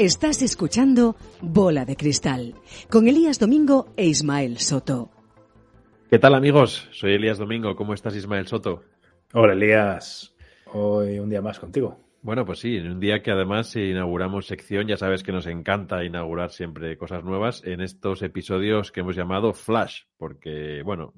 Estás escuchando Bola de Cristal con Elías Domingo e Ismael Soto. ¿Qué tal amigos? Soy Elías Domingo. ¿Cómo estás Ismael Soto? Hola Elías. Hoy un día más contigo. Bueno, pues sí, en un día que además inauguramos sección, ya sabes que nos encanta inaugurar siempre cosas nuevas en estos episodios que hemos llamado Flash, porque, bueno,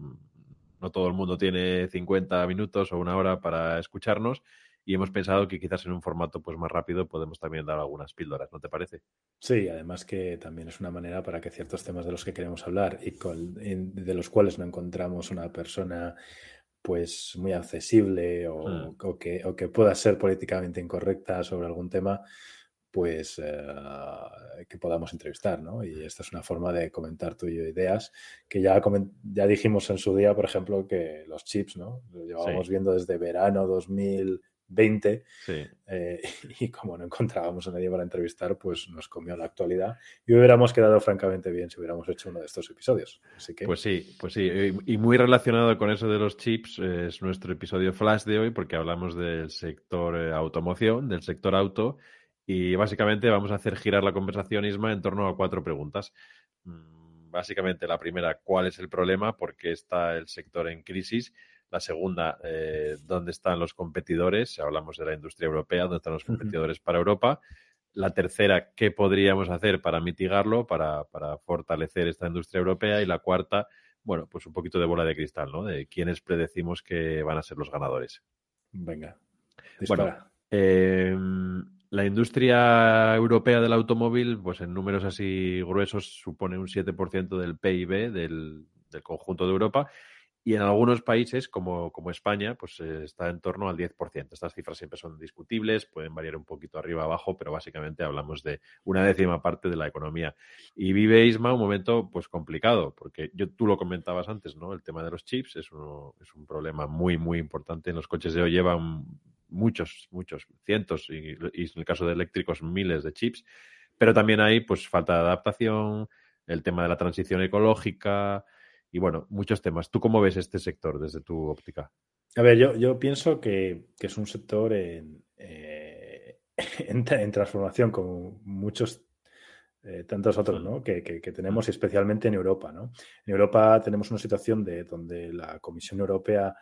no todo el mundo tiene 50 minutos o una hora para escucharnos y hemos pensado que quizás en un formato pues más rápido podemos también dar algunas píldoras, ¿no te parece? Sí, además que también es una manera para que ciertos temas de los que queremos hablar y de los cuales no encontramos una persona pues muy accesible o, mm. que, o que pueda ser políticamente incorrecta sobre algún tema, pues eh, que podamos entrevistar, ¿no? Y esta es una forma de comentar tú y yo ideas que ya, ya dijimos en su día, por ejemplo, que los chips, ¿no? Lo llevábamos viendo desde verano 2000 20 eh, y como no encontrábamos a nadie para entrevistar, pues nos comió la actualidad y hubiéramos quedado francamente bien si hubiéramos hecho uno de estos episodios. Así que... Pues sí, pues sí. Y muy relacionado con eso de los chips es nuestro episodio flash de hoy porque hablamos del sector eh, automoción, del sector auto y básicamente vamos a hacer girar la conversación, Isma, en torno a cuatro preguntas. Mm, básicamente la primera, ¿cuál es el problema? ¿Por qué está el sector en crisis? La segunda, eh, ¿dónde están los competidores? Hablamos de la industria europea, ¿dónde están los competidores para Europa? La tercera, ¿qué podríamos hacer para mitigarlo, para, fortalecer esta industria europea? Y la cuarta, bueno, pues un poquito de bola de cristal, ¿no? De quiénes predecimos que van a ser los ganadores. Venga. Bueno, em, la industria europea del automóvil, pues en números así gruesos, supone un 7% del PIB del, del conjunto de Europa y en algunos países, como, como España, pues eh, está en torno al 10%. Estas cifras siempre son discutibles, pueden variar un poquito arriba abajo, pero básicamente hablamos de una décima parte de la economía. Y vive Isma un momento pues complicado, porque yo, tú lo comentabas antes, ¿no? El tema de los chips es, uno, es un problema muy, muy importante. En los coches de hoy llevan muchos, muchos, cientos, y, y en el caso de eléctricos, miles de chips. Pero también hay pues falta de adaptación, el tema de la transición ecológica, y bueno, muchos temas. ¿Tú cómo ves este sector desde tu óptica? A ver, yo, yo pienso que, es un sector en, eh, en, transformación, como muchos eh, tantos otros ¿no? que, que, tenemos, especialmente en Europa. ¿no? En Europa tenemos una situación de donde la Comisión Europea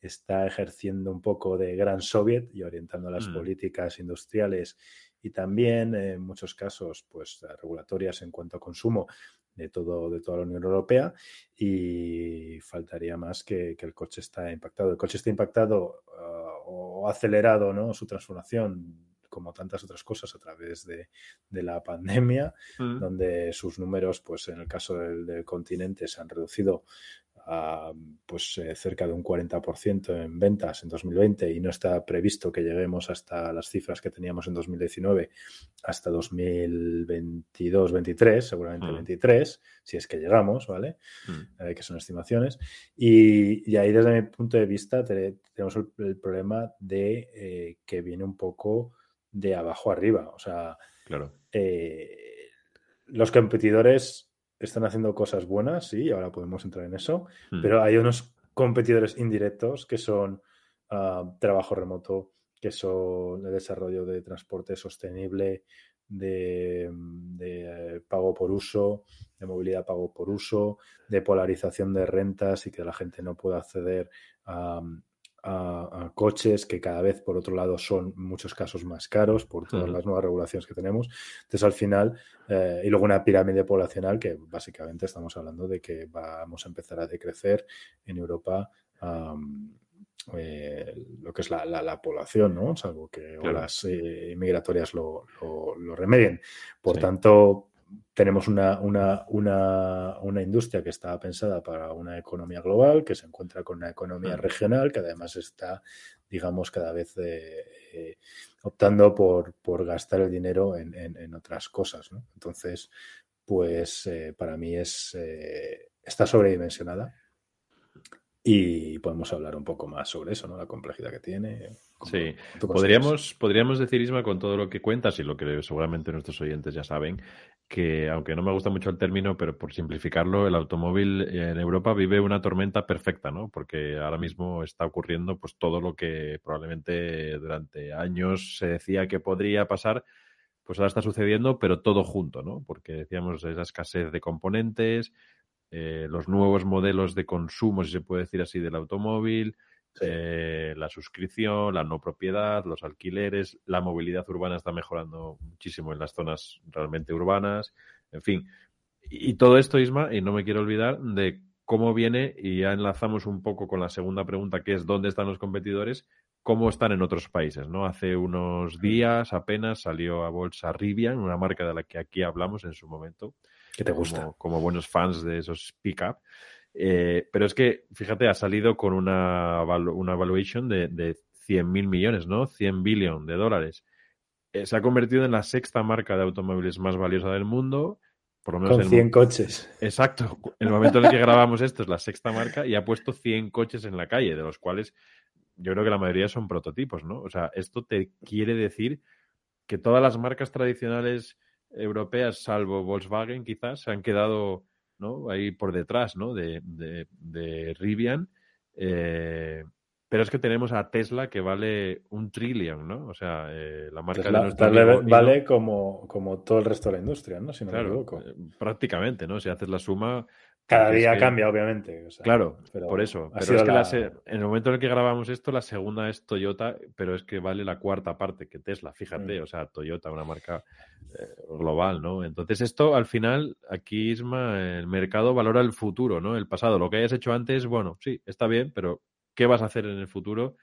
está ejerciendo un poco de gran soviet y orientando las mm. políticas industriales y también en muchos casos pues regulatorias en cuanto a consumo de, todo, de toda la Unión Europea y faltaría más que, el coche está impactado. El coche está impactado ah, o acelerado ¿no? su transformación como tantas otras cosas a través de, la pandemia, mm. donde sus números, pues en el caso del, continente, se han reducido pues eh, cerca de un 40% en ventas en 2020 y no está previsto que lleguemos hasta las cifras que teníamos en 2019 hasta 2022-23, seguramente 23, mm. si es que llegamos, ¿vale? Mm. Eh, que son estimaciones. Y, ahí desde mi punto de vista tenemos el, problema de eh, que viene un poco de abajo arriba. O sea, claro. los competidores están haciendo cosas buenas, sí, ahora podemos entrar en eso, hmm. pero hay unos competidores indirectos que son ah, trabajo remoto, que son el desarrollo de transporte sostenible, de, de, pago por uso, de movilidad pago por uso, de polarización de rentas y que la gente no pueda acceder a, a, coches que cada vez, por otro lado, son muchos casos más caros por todas las nuevas regulaciones que tenemos. Entonces, al final, eh, y luego una pirámide poblacional que básicamente estamos hablando de que vamos a empezar a decrecer en Europa. Eh, lo que es la, población, ¿no? Salvo que las eh, migratorias lo, lo, remedien. Por tanto, tenemos una, una, una, una, industria que está pensada para una economía global, que se encuentra con una economía regional, que además está, digamos, cada vez eh, eh, optando por, por, gastar el dinero en, en, otras cosas. ¿no? Entonces, pues eh, para mí es está sobredimensionada y podemos hablar un poco más sobre eso, ¿no? La complejidad que tiene. Sí, podríamos, podríamos decir, Isma, con todo lo que cuentas y lo que seguramente nuestros oyentes ya saben, que aunque no me gusta mucho el término, pero por simplificarlo, el automóvil en Europa vive una tormenta perfecta, ¿no? Porque ahora mismo está ocurriendo pues todo lo que probablemente durante años se decía que podría pasar, pues ahora está sucediendo, pero todo junto, ¿no? Porque decíamos esa escasez de componentes, eh, los nuevos modelos de consumo, si se puede decir así, del automóvil, eh, la suscripción, la no propiedad, los alquileres, la movilidad urbana está mejorando muchísimo en las zonas realmente urbanas, en fin. Y, todo esto, Isma, y no me quiero olvidar de cómo viene, y ya enlazamos un poco con la segunda pregunta, que es dónde están los competidores, cómo están en otros países, ¿no? Hace unos días apenas salió a bolsa Rivian, una marca de la que aquí hablamos en su momento. Que te gusta. Como, buenos fans de esos pick-up. Eh, pero es que, fíjate, ha salido con una, una valuation de, de 100 mil millones, ¿no? 100 billion de dólares. Eh, se ha convertido en la sexta marca de automóviles más valiosa del mundo. Por lo menos con 100 coches. Exacto. En el momento en el que grabamos esto es la sexta marca y ha puesto 100 coches en la calle, de los cuales yo creo que la mayoría son prototipos, ¿no? O sea, esto te quiere decir que todas las marcas tradicionales europeas, salvo Volkswagen, quizás, se han quedado ¿no? ahí por detrás ¿no? de, de, Rivian. Eh, pero es que tenemos a Tesla que vale un trillion, ¿no? O sea, eh, la marca de nuestro vale, como, como todo el resto de la industria, ¿no? Si no me equivoco. Eh, prácticamente, ¿no? Si haces la suma, cada día cambia, obviamente. claro, por eso. Pero es que en el momento en el que grabamos esto, la segunda es Toyota, pero es que vale la cuarta parte que Tesla, fíjate, mm. o sea, Toyota, una marca eh, global, ¿no? Entonces esto, al final, aquí, Isma, el mercado valora el futuro, ¿no? El pasado. Lo que hayas hecho antes, bueno, sí, está bien, pero ¿qué vas a hacer en el futuro?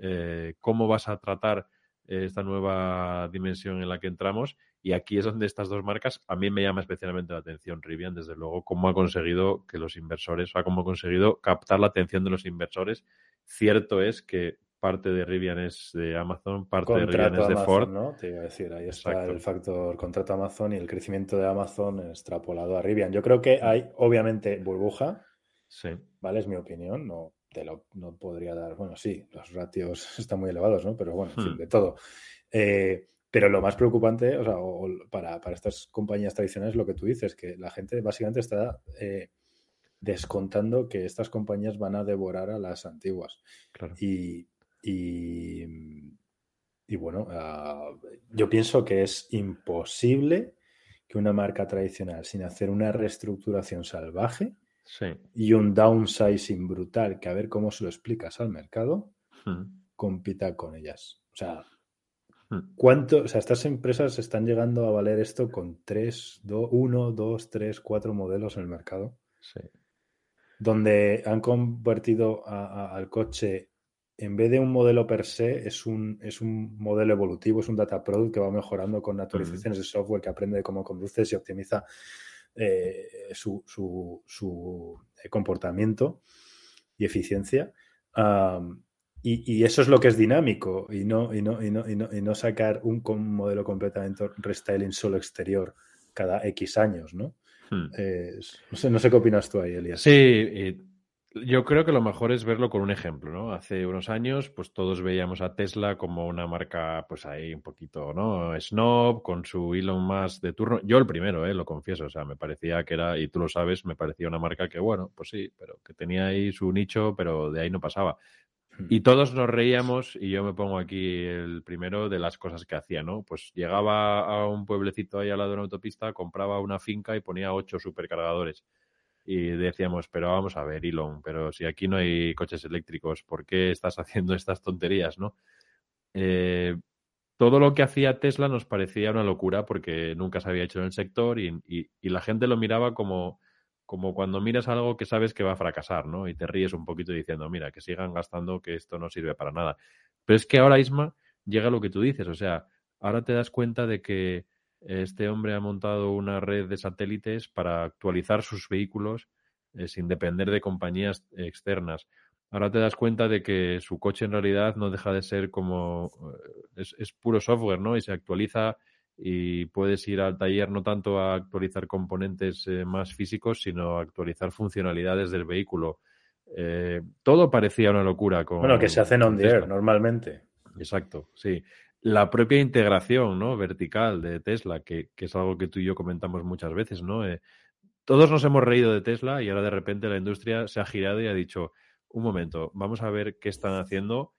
Eh, ¿Cómo vas a tratar esta nueva dimensión en la que entramos. Y aquí es donde estas dos marcas, a mí me llama especialmente la atención Rivian, desde luego, cómo ha conseguido que los inversores, o sea, cómo ha conseguido captar la atención de los inversores. Cierto es que parte de Rivian es de Amazon, parte de Rivian es de Ford. ¿no? Te iba a decir, ahí está el factor contrato Amazon y el crecimiento de Amazon extrapolado a Rivian. Yo creo que hay, obviamente, burbuja. Sí. ¿Vale? Es mi opinión. No, te lo no podría dar. Bueno, sí, los ratios están muy elevados, ¿no? Pero bueno, en fin, hmm. de todo. Eh, pero lo más preocupante, o sea, para, para, estas compañías tradicionales, lo que tú dices, que la gente básicamente está eh, descontando que estas compañías van a devorar a las antiguas. Y, y, bueno, ah, yo pienso que es imposible que una marca tradicional, sin hacer una reestructuración salvaje, y un downsizing brutal, que a ver cómo se lo explicas al mercado, hmm. compita con ellas. O sea. ¿Cuánto? O sea, estas empresas están llegando a valer esto con tres, uno, dos, tres, cuatro modelos en el mercado. Sí. Donde han convertido al coche, en vez de un modelo per se, es un, es un modelo evolutivo, es un data product que va mejorando con actualizaciones de software que aprende cómo conduces y optimiza eh, su, su, eh, comportamiento y eficiencia. Y, eso es lo que es dinámico y no, y no, y no, y no, sacar un, modelo completamente restyling solo exterior cada X años, ¿no? Hmm. no, sé, no sé qué opinas tú ahí, Elias. Sí, yo creo que lo mejor es verlo con un ejemplo, ¿no? Hace unos años, pues todos veíamos a Tesla como una marca, pues ahí un poquito, ¿no? Snob, con su Elon Musk de turno. Yo el primero, ¿eh? Lo confieso, o sea, me parecía que era, y tú lo sabes, me parecía una marca que, bueno, pues sí, pero que tenía ahí su nicho, pero de ahí no pasaba. Hmm. Y todos nos reíamos, y yo me pongo aquí el primero de las cosas que hacía, ¿no? Pues llegaba a un pueblecito ahí al lado de una autopista, compraba una finca y ponía ocho supercargadores y decíamos, pero vamos a ver, Elon, pero si aquí no hay coches eléctricos, ¿por qué estás haciendo estas tonterías, no? Eh, todo lo que hacía Tesla nos parecía una locura porque nunca se había hecho en el sector y, la gente lo miraba como, como cuando miras algo que sabes que va a fracasar, ¿no? Y te ríes un poquito diciendo, mira, que sigan gastando, que esto no sirve para nada. Pero es que ahora, Isma, llega lo que tú dices, o sea, ahora te das cuenta de que este hombre ha montado una red de satélites para actualizar sus vehículos eh, sin depender de compañías externas. Ahora te das cuenta de que su coche en realidad no deja de ser como eh, es, puro software, ¿no? Y se actualiza y puedes ir al taller no tanto a actualizar componentes eh, más físicos, sino a actualizar funcionalidades del vehículo. todo parecía una locura. Con, bueno, que se hacen on the air normalmente. Exacto, sí la propia integración ¿no? vertical de Tesla, que, es algo que tú y yo comentamos muchas veces, ¿no? Eh, todos nos hemos reído de Tesla y ahora de repente la industria se ha girado y ha dicho, un momento, vamos a ver qué están haciendo,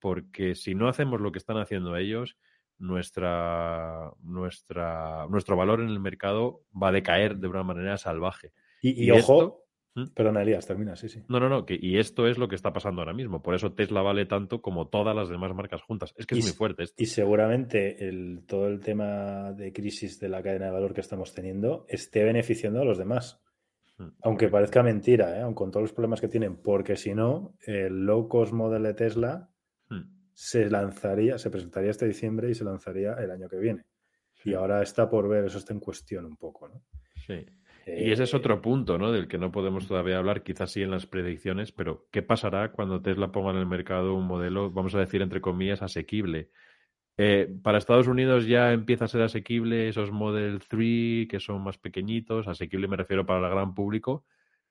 porque si no hacemos lo que están haciendo ellos, nuestra, nuestra, nuestro valor en el mercado va a decaer de una manera salvaje. Y, ojo, ¿Mm? perdona Elías, termina, sí, sí. No, no, no, que, y esto es lo que está pasando ahora mismo. Por eso Tesla vale tanto como todas las demás marcas juntas. Es que es muy fuerte esto. Y seguramente el, todo el tema de crisis de la cadena de valor que estamos teniendo esté beneficiando a los demás. Mm, Aunque parezca mentira, ¿eh? aun con todos los problemas que tienen, porque si no, el low cost model de Tesla se lanzaría, se presentaría este diciembre y se lanzaría el año que viene. Y ahora está por ver, eso está en cuestión un poco, ¿no? Sí. y ese es otro punto, ¿no? Del que no podemos todavía hablar, quizás sí en las predicciones, pero ¿qué pasará cuando Tesla ponga en el mercado un modelo, vamos a decir entre comillas, asequible? Eh, para Estados Unidos ya empieza a ser asequible esos Model 3 que son más pequeñitos, asequible me refiero para el gran público,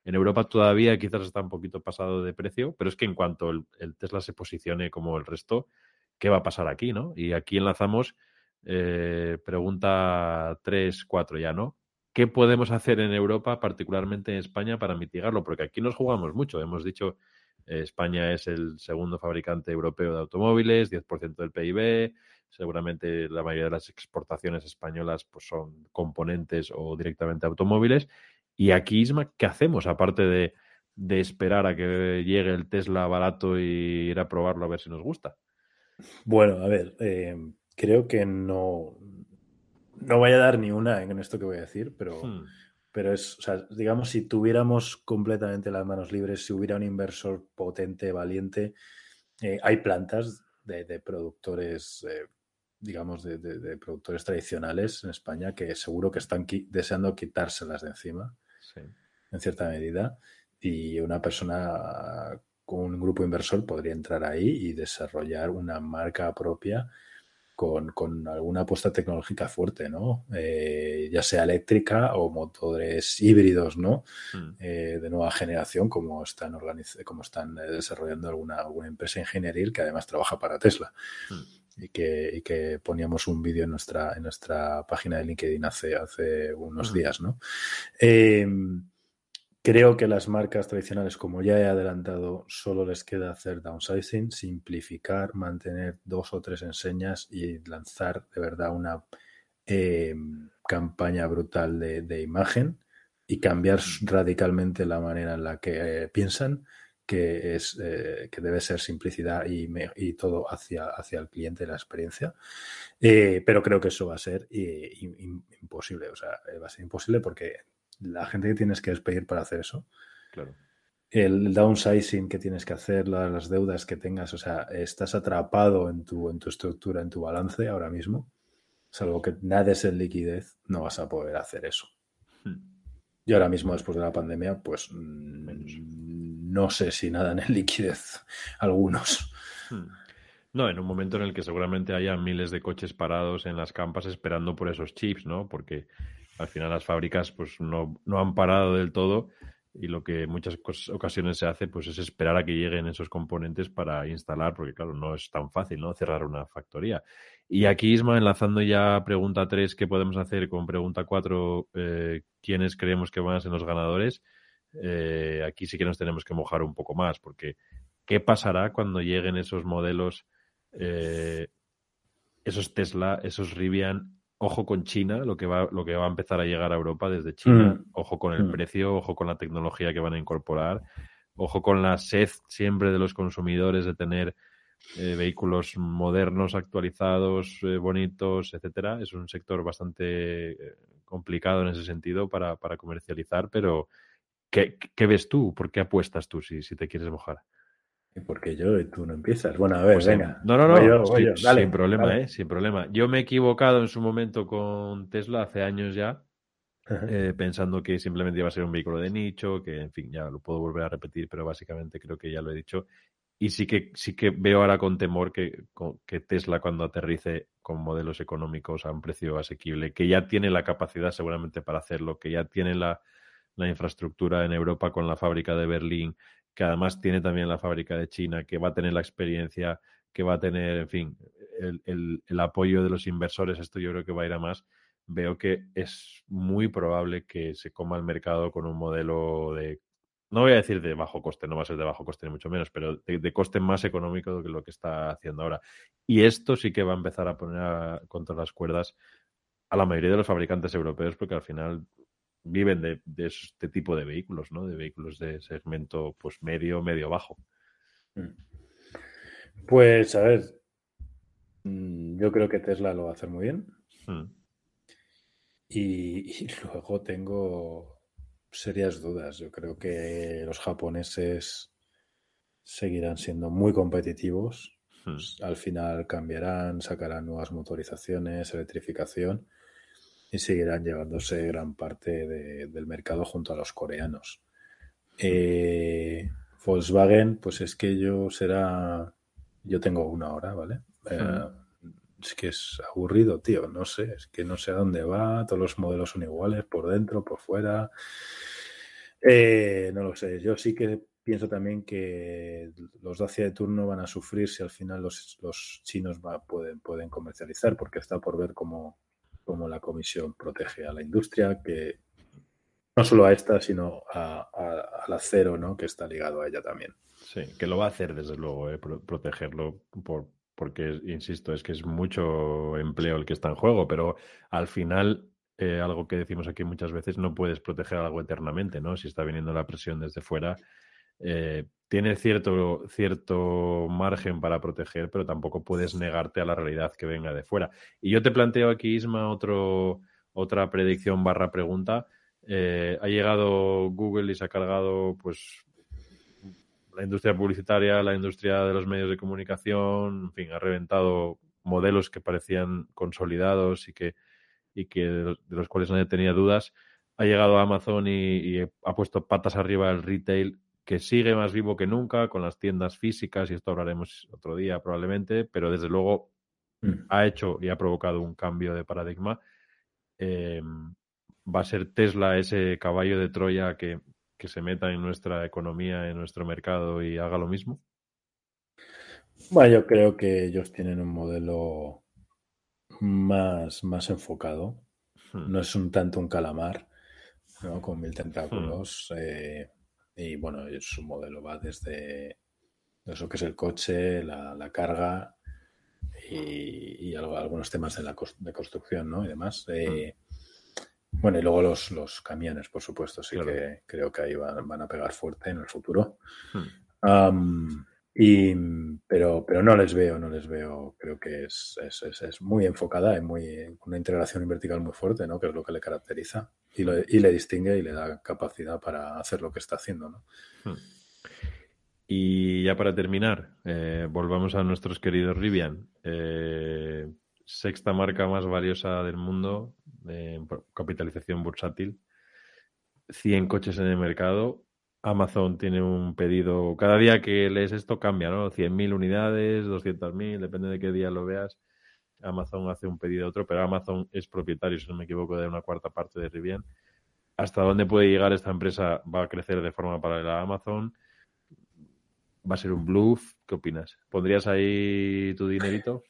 en Europa todavía quizás está un poquito pasado de precio, pero es que en cuanto el, Tesla se posicione como el resto, ¿qué va a pasar aquí, no? Y aquí enlazamos eh, pregunta 3, 4 ya, ¿no? ¿Qué podemos hacer en Europa, particularmente en España, para mitigarlo? Porque aquí nos jugamos mucho. Hemos dicho, eh, España es el segundo fabricante europeo de automóviles, 10% del PIB. Seguramente la mayoría de las exportaciones españolas pues, son componentes o directamente automóviles. Y aquí, Isma, ¿qué hacemos? Aparte de, esperar a que llegue el Tesla barato y ir a probarlo a ver si nos gusta. Bueno, a ver, eh, creo que no, no voy a dar ni una en esto que voy a decir, pero, hmm. pero es, o sea, digamos, si tuviéramos completamente las manos libres, si hubiera un inversor potente, valiente, eh, hay plantas de, productores, eh, digamos, de, de, productores tradicionales en España que seguro que están deseando quitárselas de encima en cierta medida, y una persona con un grupo inversor podría entrar ahí y desarrollar una marca propia con, alguna apuesta tecnológica fuerte, ¿no? Eh, ya sea eléctrica o motores híbridos, ¿no? Hmm. Eh, de nueva generación, como están, como están eh, desarrollando alguna, alguna empresa ingenieril que además trabaja para Tesla. Hmm. Y que, que, poníamos un vídeo en nuestra, en nuestra página de LinkedIn hace, hace unos días, ¿no? Creo que las marcas tradicionales, como ya he adelantado, solo les queda hacer downsizing, simplificar, mantener dos o tres enseñas y lanzar de verdad una eh, campaña brutal de, imagen y cambiar radicalmente la manera en la que eh, piensan, que es eh, que debe ser simplicidad y, y, todo hacia, hacia el cliente, la experiencia. pero creo que eso va a ser imposible, o sea, va a ser imposible porque la gente que tienes que despedir para hacer eso. Claro. El downsizing que tienes que hacer, las deudas que tengas, o sea, estás atrapado en tu, en tu estructura, en tu balance ahora mismo. Salvo que nada es en liquidez, no vas a poder hacer eso. Hmm. Y ahora mismo, después de la pandemia, pues mm, no sé si nada en liquidez algunos. Hmm. No, en un momento en el que seguramente haya miles de coches parados en las campas esperando por esos chips, ¿no? Porque al final las fábricas pues no, no han parado del todo y lo que en muchas ocasiones se hace pues es esperar a que lleguen esos componentes para instalar, porque claro, no es tan fácil, ¿no? Cerrar una factoría. Y aquí, Isma, enlazando ya pregunta 3, ¿qué podemos hacer con pregunta 4? Eh, ¿Quiénes creemos que van a ser los ganadores? Eh, aquí sí que nos tenemos que mojar un poco más, porque ¿qué pasará cuando lleguen esos modelos, eh, esos Tesla, esos Rivian ojo con China, lo que va, lo que va a empezar a llegar a Europa desde China, mm. ojo con el mm. precio, ojo con la tecnología que van a incorporar, ojo con la sed siempre de los consumidores de tener eh, vehículos modernos, actualizados, eh, bonitos, etcétera. Es un sector bastante eh, complicado en ese sentido para, para comercializar, pero ¿qué, ¿qué, ves tú? ¿Por qué apuestas tú si, si te quieres mojar? Porque yo y tú no empiezas. Bueno, a ver, pues venga. No, no, no. sin problema, ¿eh? Sin problema. Yo me he equivocado en su momento con Tesla hace años ya, eh, pensando que simplemente iba a ser un vehículo de nicho, que en fin, ya lo puedo volver a repetir, pero básicamente creo que ya lo he dicho. Y sí que, sí que veo ahora con temor que, que Tesla cuando aterrice con modelos económicos a un precio asequible, que ya tiene la capacidad seguramente para hacerlo, que ya tiene la, la infraestructura en Europa con la fábrica de Berlín, que además tiene también la fábrica de China, que va a tener la experiencia, que va a tener, en fin, el, el, apoyo de los inversores, esto yo creo que va a ir a más, veo que es muy probable que se coma el mercado con un modelo de no voy a decir de bajo coste, no va a ser de bajo coste ni mucho menos, pero de, coste más económico que lo que está haciendo ahora. Y esto sí que va a empezar a poner contra las cuerdas a la mayoría de los fabricantes europeos, porque al final viven de, este tipo de vehículos, ¿no? De vehículos de segmento pues medio, medio bajo. Mm. Pues a ver, mm, yo creo que Tesla lo va a hacer muy bien. Mm. y, luego tengo serias dudas. Yo creo que los japoneses seguirán siendo muy competitivos. Al final cambiarán, sacarán nuevas motorizaciones, electrificación y seguirán llevándose gran parte del mercado junto a los coreanos. Eh, Volkswagen, pues es que yo será. Yo tengo una hora, ¿vale? Eh, hmm. es que es aburrido, tío. No sé, es que no sé a dónde va. Todos los modelos son iguales, por dentro, por fuera. Eh, no lo sé. Yo sí que pienso también que los Dacia de turno van a sufrir si al final los, chinos pueden, pueden comercializar, porque está por ver cómo, la comisión protege a la industria, que no solo a esta, sino al acero, ¿no? que está ligado a ella también. Sí, que lo va a hacer, desde luego, ¿eh? protegerlo, por, porque, insisto, es que es mucho empleo el que está en juego, pero al final eh, algo que decimos aquí muchas veces, no puedes proteger algo eternamente, ¿no? Si está viniendo la presión desde fuera, eh, tiene cierto, cierto margen para proteger, pero tampoco puedes negarte a la realidad que venga de fuera. Y yo te planteo aquí, Isma, otro, otra predicción barra pregunta. Eh, ha llegado Google y se ha cargado, pues, la industria publicitaria, la industria de los medios de comunicación, en fin, ha reventado modelos que parecían consolidados y que y que de los, cuales nadie tenía dudas, ha llegado a Amazon y, ha puesto patas arriba el retail que sigue más vivo que nunca con las tiendas físicas y esto hablaremos otro día probablemente, pero desde luego mm. ha hecho y ha provocado un cambio de paradigma. Em, va a ser Tesla ese caballo de Troya que, que se meta en nuestra economía, en nuestro mercado y haga lo mismo? Bueno, yo creo que ellos tienen un modelo más, más enfocado. Hmm. No es un tanto un calamar, ¿no? Con mil tentáculos. Hmm. Eh, y bueno, su modelo va desde eso que es el coche, la, carga y, algunos temas de la de construcción, ¿no? Y demás. Eh, hmm. Bueno, y luego los, los camiones, por supuesto, sí que creo que ahí van, van, a pegar fuerte en el futuro. Y, pero, pero no les veo, no les veo. Creo que es, es, es, muy enfocada, es muy, una integración vertical muy fuerte, ¿no? que es lo que le caracteriza y, y le distingue y le da capacidad para hacer lo que está haciendo. ¿no? Hmm. Y ya para terminar, eh, volvamos a nuestros queridos Rivian. Eh, sexta marca más valiosa del mundo, en capitalización bursátil, 100 coches en el mercado, Amazon tiene un pedido, cada día que lees esto cambia, ¿no? 100.000 unidades, 200.000, depende de qué día lo veas. Amazon hace un pedido a otro, pero Amazon es propietario, si no me equivoco, de una cuarta parte de Rivian. ¿Hasta dónde puede llegar esta empresa? ¿Va a crecer de forma paralela a Amazon? ¿Va a ser un bluff? ¿Qué opinas? ¿Pondrías ahí tu dinerito?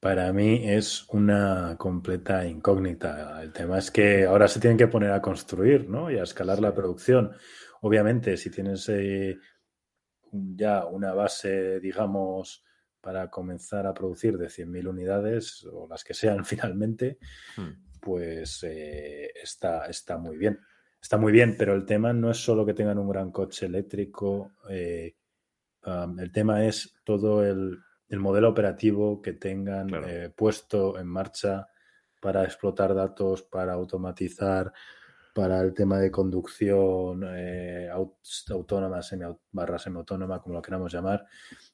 Para mí es una completa incógnita. El tema es que ahora se tienen que poner a construir, ¿no? Y a escalar la producción. Obviamente, si tienes eh, ya una base, digamos, para comenzar a producir de 100.000 unidades o las que sean finalmente, hmm. pues eh, está, está muy bien. Está muy bien, pero el tema no es solo que tengan un gran coche eléctrico, eh, el tema es todo el, modelo operativo que tengan puesto en marcha para explotar datos, para automatizar, para el tema de conducción eh, autónoma, semi barra semiautónoma, como lo queramos llamar.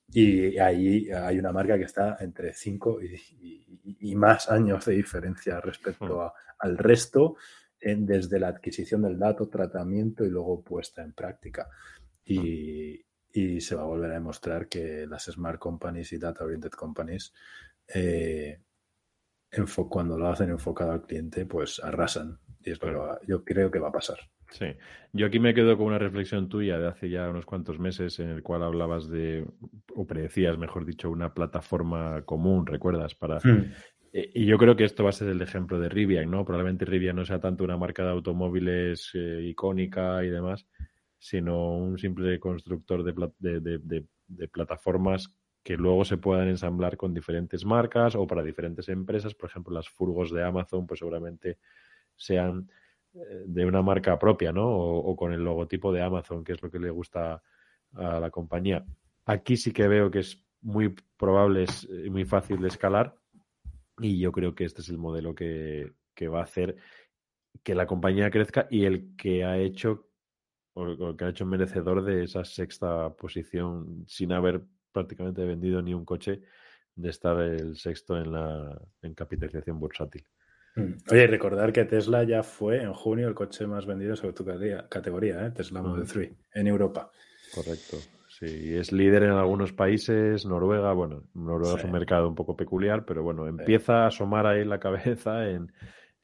Y ahí hay una marca que está entre 5 y, más años de diferencia respecto hmm. al resto, desde la adquisición del dato, tratamiento y luego puesta en práctica. Y, se va a volver a demostrar que las smart companies y data oriented companies eh, cuando lo hacen enfocado al cliente, pues arrasan. Y es yo creo que va a pasar. Sí, yo aquí me quedo con una reflexión tuya de hace ya unos cuantos meses en el cual hablabas de, o predecías, mejor dicho, una plataforma común, ¿recuerdas? Para... Hmm. E, y yo creo que esto va a ser el ejemplo de Rivian, ¿no? Probablemente Rivian no sea tanto una marca de automóviles eh, icónica y demás, sino un simple constructor de, plataformas que luego se puedan ensamblar con diferentes marcas o para diferentes empresas. Por ejemplo, las furgos de Amazon, pues seguramente sean eh, de una marca propia, ¿no? O, con el logotipo de Amazon, que es lo que le gusta a la compañía. Aquí sí que veo que es muy probable y muy fácil de escalar y yo creo que este es el modelo que, que va a hacer que la compañía crezca y el que ha hecho o que ha hecho merecedor de esa sexta posición sin haber prácticamente vendido ni un coche de estar el sexto en la en capitalización bursátil. Mm. Oye, recordar que Tesla ya fue en junio el coche más vendido sobre tu categoría, ¿eh? Tesla Model 3, en Europa. Correcto. Sí, es líder en algunos países, Noruega, bueno, Noruega es un mercado un poco peculiar, pero bueno, empieza a asomar ahí la cabeza en,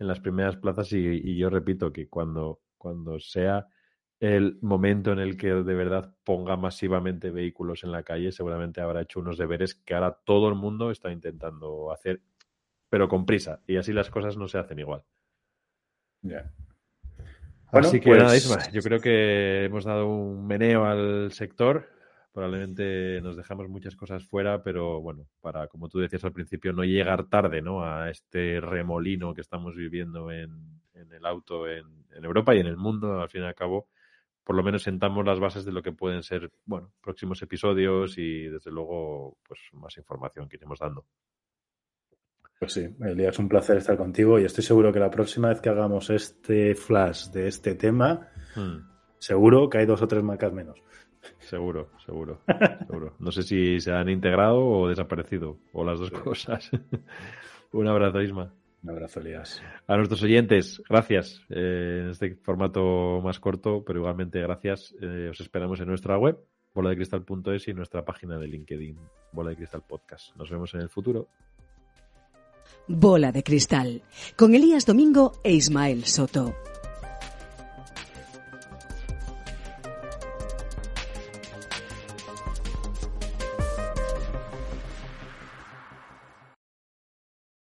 en las primeras plazas y, yo repito que cuando, cuando sea el momento en el que de verdad ponga masivamente vehículos en la calle, seguramente habrá hecho unos deberes que ahora todo el mundo está intentando hacer, pero con prisa, y así las cosas no se hacen igual. Ya. Así que nada, pues Isma, yo creo que hemos dado un meneo al sector. Probablemente nos dejamos muchas cosas fuera, pero bueno, para, como tú decías al principio, no llegar tarde ¿no? a este remolino que estamos viviendo en, el auto en, Europa y en el mundo, al fin y al cabo, por lo menos sentamos las bases de lo que pueden ser, bueno, próximos episodios y desde luego, pues más información que iremos dando. Pues sí, Elías, un placer estar contigo y estoy seguro que la próxima vez que hagamos este flash de este tema, hmm. seguro que hay dos o tres marcas menos. Seguro, seguro, seguro. No sé si se han integrado o desaparecido, o las dos cosas. Un abrazo, Isma. Un abrazo, Elías. A nuestros oyentes, gracias. Eh, en este formato más corto, pero igualmente gracias. Eh, os esperamos en nuestra web, boladecristal.es y en nuestra página de LinkedIn, Bola de Cristal Podcast. Nos vemos en el futuro. Bola de Cristal, con Elías Domingo e Ismael Soto.